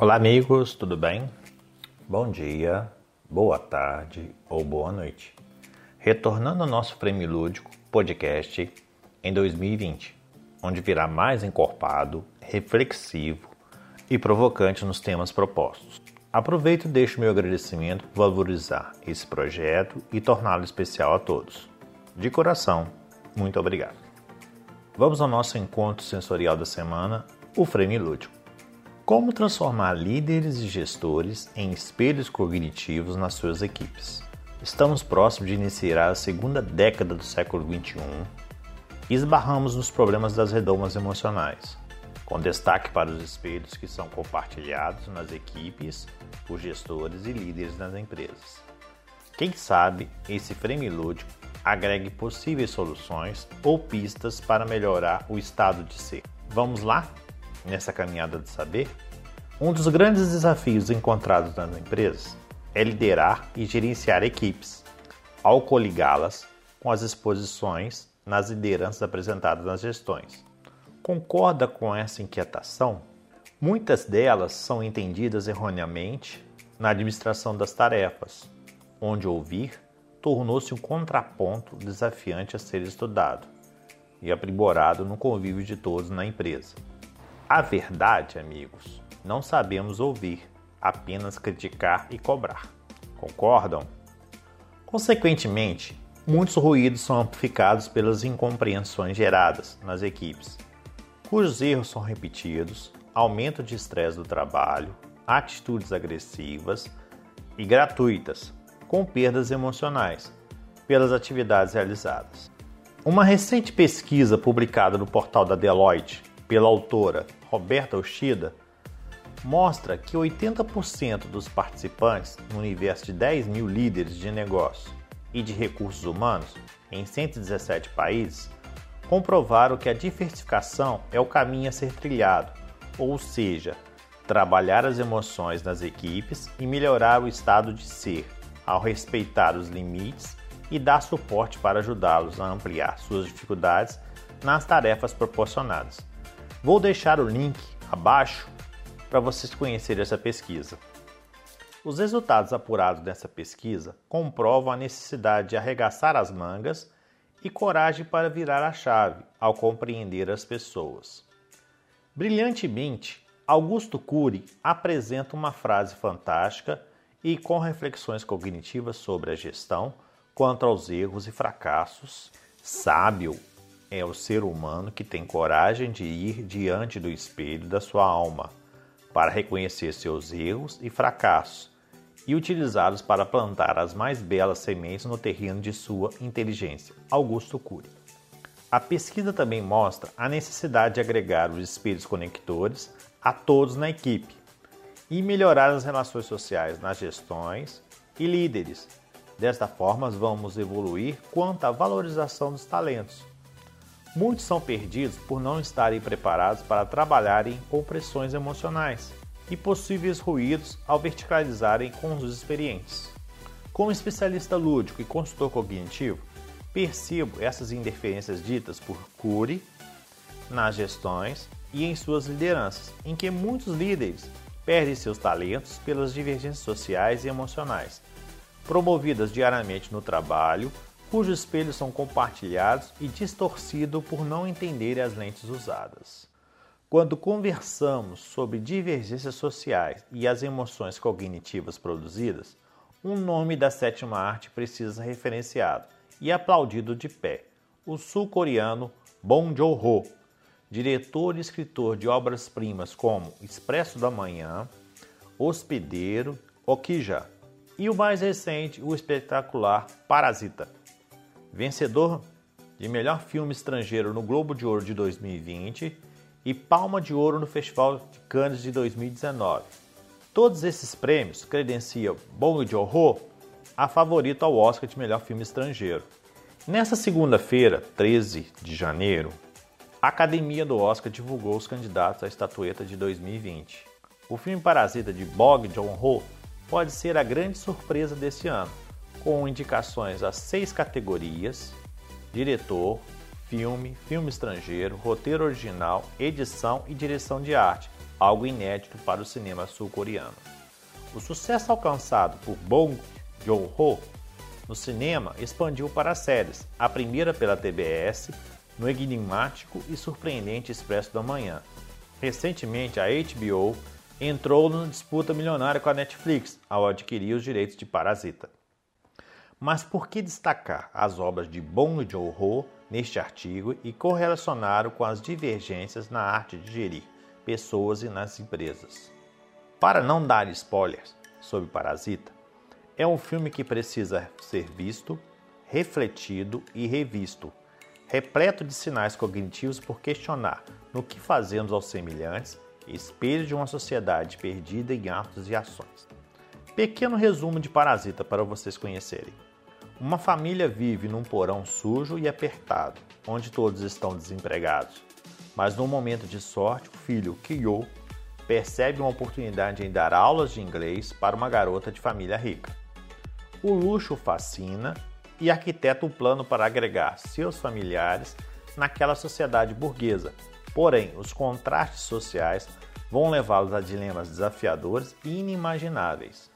Olá, amigos, tudo bem? Bom dia, boa tarde ou boa noite. Retornando ao nosso Prêmio Lúdico podcast em 2020, onde virá mais encorpado, reflexivo e provocante nos temas propostos. Aproveito e deixo meu agradecimento por valorizar esse projeto e torná-lo especial a todos. De coração, muito obrigado. Vamos ao nosso encontro sensorial da semana, o Frame Lúdico. Como transformar líderes e gestores em espelhos cognitivos nas suas equipes? Estamos próximos de iniciar a segunda década do século XXI e esbarramos nos problemas das redomas emocionais, com destaque para os espelhos que são compartilhados nas equipes por gestores e líderes nas empresas. Quem sabe esse frame lúdico agregue possíveis soluções ou pistas para melhorar o estado de ser. Vamos lá? Nessa caminhada de saber? Um dos grandes desafios encontrados nas empresas é liderar e gerenciar equipes, ao coligá-las com as exposições nas lideranças apresentadas nas gestões. Concorda com essa inquietação? Muitas delas são entendidas erroneamente na administração das tarefas, onde ouvir tornou-se um contraponto desafiante a ser estudado e aprimorado no convívio de todos na empresa. A verdade, amigos, não sabemos ouvir, apenas criticar e cobrar. Concordam? Consequentemente, muitos ruídos são amplificados pelas incompreensões geradas nas equipes, cujos erros são repetidos, aumento de estresse do trabalho, atitudes agressivas e gratuitas, com perdas emocionais pelas atividades realizadas. Uma recente pesquisa publicada no portal da Deloitte pela autora Roberta Oshida, mostra que 80% dos participantes no universo de 10 mil líderes de negócio e de recursos humanos em 117 países comprovaram que a diversificação é o caminho a ser trilhado, ou seja, trabalhar as emoções nas equipes e melhorar o estado de ser, ao respeitar os limites e dar suporte para ajudá-los a ampliar suas dificuldades nas tarefas proporcionadas. Vou deixar o link abaixo para vocês conhecerem essa pesquisa. Os resultados apurados dessa pesquisa comprovam a necessidade de arregaçar as mangas e coragem para virar a chave ao compreender as pessoas. Brilhantemente, Augusto Cury apresenta uma frase fantástica e com reflexões cognitivas sobre a gestão quanto aos erros e fracassos. Sábio é o ser humano que tem coragem de ir diante do espelho da sua alma para reconhecer seus erros e fracassos e utilizá-los para plantar as mais belas sementes no terreno de sua inteligência. Augusto Cury. A pesquisa também mostra a necessidade de agregar os espelhos conectores a todos na equipe e melhorar as relações sociais nas gestões e líderes. Desta forma, vamos evoluir quanto à valorização dos talentos, Muitos são perdidos por não estarem preparados para trabalharem com pressões emocionais e possíveis ruídos ao verticalizarem com os experientes. Como especialista lúdico e consultor cognitivo, percebo essas interferências ditas por Cury nas gestões e em suas lideranças, em que muitos líderes perdem seus talentos pelas divergências sociais e emocionais, promovidas diariamente no trabalho cujos espelhos são compartilhados e distorcidos por não entender as lentes usadas. Quando conversamos sobre divergências sociais e as emoções cognitivas produzidas, um nome da sétima arte precisa ser referenciado e aplaudido de pé: o sul-coreano Bong Joon-ho, diretor e escritor de obras-primas como Expresso da Manhã, Hospedeiro, Okija e o mais recente, o espetacular Parasita vencedor de melhor filme estrangeiro no Globo de Ouro de 2020 e Palma de Ouro no Festival de Cannes de 2019. Todos esses prêmios credenciam Bong Joon-ho a favorito ao Oscar de melhor filme estrangeiro. Nessa segunda-feira, 13 de janeiro, a Academia do Oscar divulgou os candidatos à estatueta de 2020. O filme Parasita de Bong Joon-ho pode ser a grande surpresa desse ano com indicações a seis categorias: diretor, filme, filme estrangeiro, roteiro original, edição e direção de arte, algo inédito para o cinema sul-coreano. O sucesso alcançado por Bong Joon-ho no cinema expandiu para as séries, a primeira pela TBS, no enigmático e surpreendente Expresso da Manhã. Recentemente, a HBO entrou numa disputa milionária com a Netflix ao adquirir os direitos de Parasita. Mas por que destacar as obras de Bong Joon-ho neste artigo e correlacionar com as divergências na arte de gerir pessoas e nas empresas? Para não dar spoilers sobre Parasita, é um filme que precisa ser visto, refletido e revisto, repleto de sinais cognitivos por questionar no que fazemos aos semelhantes, espelho de uma sociedade perdida em atos e ações. Pequeno resumo de Parasita para vocês conhecerem. Uma família vive num porão sujo e apertado, onde todos estão desempregados. Mas num momento de sorte, o filho Kyo percebe uma oportunidade em dar aulas de inglês para uma garota de família rica. O luxo fascina e arquiteta um plano para agregar seus familiares naquela sociedade burguesa. Porém, os contrastes sociais vão levá-los a dilemas desafiadores e inimagináveis.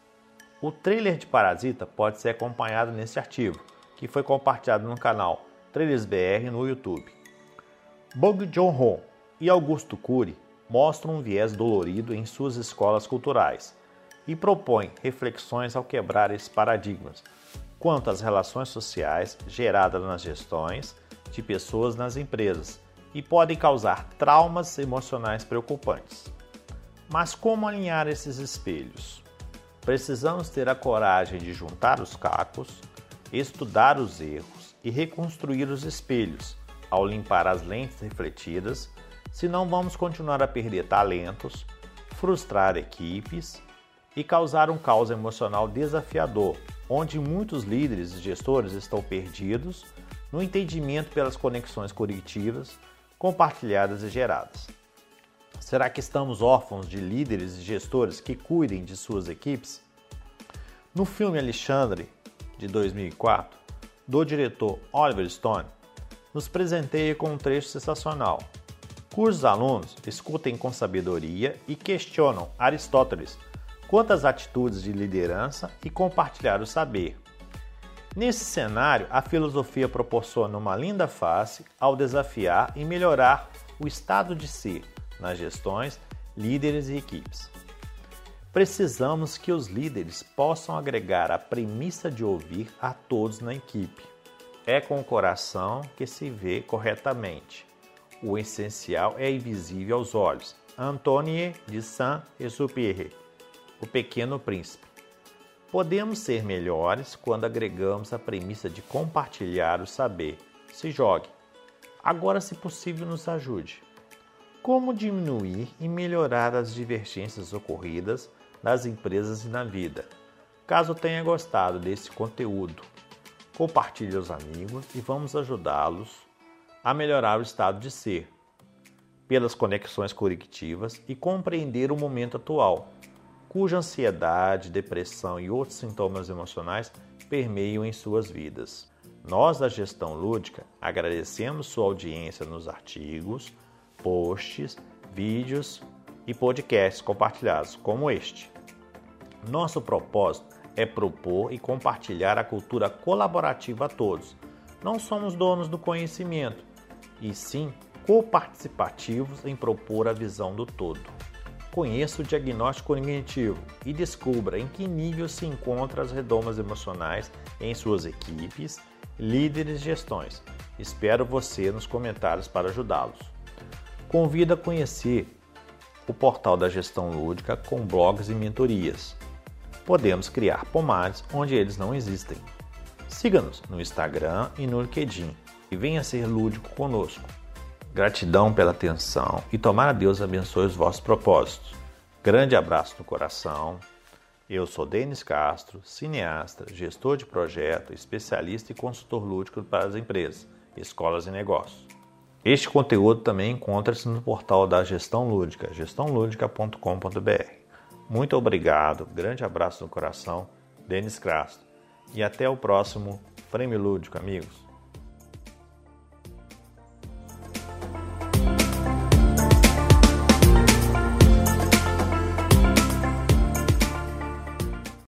O trailer de Parasita pode ser acompanhado nesse artigo, que foi compartilhado no canal TrailersBR no YouTube. Bong Joon-ho e Augusto Cury mostram um viés dolorido em suas escolas culturais e propõem reflexões ao quebrar esses paradigmas quanto às relações sociais geradas nas gestões de pessoas nas empresas e podem causar traumas emocionais preocupantes. Mas como alinhar esses espelhos? Precisamos ter a coragem de juntar os cacos, estudar os erros e reconstruir os espelhos ao limpar as lentes refletidas, senão vamos continuar a perder talentos, frustrar equipes e causar um caos emocional desafiador, onde muitos líderes e gestores estão perdidos no entendimento pelas conexões cognitivas compartilhadas e geradas. Será que estamos órfãos de líderes e gestores que cuidem de suas equipes? No filme Alexandre, de 2004, do diretor Oliver Stone, nos presenteia com um trecho sensacional, cujos alunos escutem com sabedoria e questionam Aristóteles quanto às atitudes de liderança e compartilhar o saber. Nesse cenário, a filosofia proporciona uma linda face ao desafiar e melhorar o estado de ser nas gestões, líderes e equipes. Precisamos que os líderes possam agregar a premissa de ouvir a todos na equipe. É com o coração que se vê corretamente. O essencial é invisível aos olhos. Antoine de Saint-Exupéry, O Pequeno Príncipe. Podemos ser melhores quando agregamos a premissa de compartilhar o saber. Se jogue. Agora, se possível, nos ajude. Como diminuir e melhorar as divergências ocorridas nas empresas e na vida? Caso tenha gostado desse conteúdo, compartilhe aos amigos e vamos ajudá-los a melhorar o estado de ser, pelas conexões correctivas e compreender o momento atual, cuja ansiedade, depressão e outros sintomas emocionais permeiam em suas vidas. Nós da Gestão Lúdica agradecemos sua audiência nos artigos posts, vídeos e podcasts compartilhados, como este. Nosso propósito é propor e compartilhar a cultura colaborativa a todos. Não somos donos do conhecimento, e sim coparticipativos em propor a visão do todo. Conheça o diagnóstico cognitivo e descubra em que nível se encontram as redomas emocionais em suas equipes, líderes e gestões. Espero você nos comentários para ajudá-los. Convido a conhecer o portal da gestão lúdica com blogs e mentorias. Podemos criar pomares onde eles não existem. Siga-nos no Instagram e no LinkedIn e venha ser lúdico conosco. Gratidão pela atenção e tomara Deus abençoe os vossos propósitos. Grande abraço no coração. Eu sou Denis Castro, cineasta, gestor de projeto, especialista e consultor lúdico para as empresas, escolas e negócios. Este conteúdo também encontra-se no portal da Gestão Lúdica, gestãolúdica.com.br. Muito obrigado, grande abraço no coração, Denis Crasto, e até o próximo Frame Lúdico, amigos.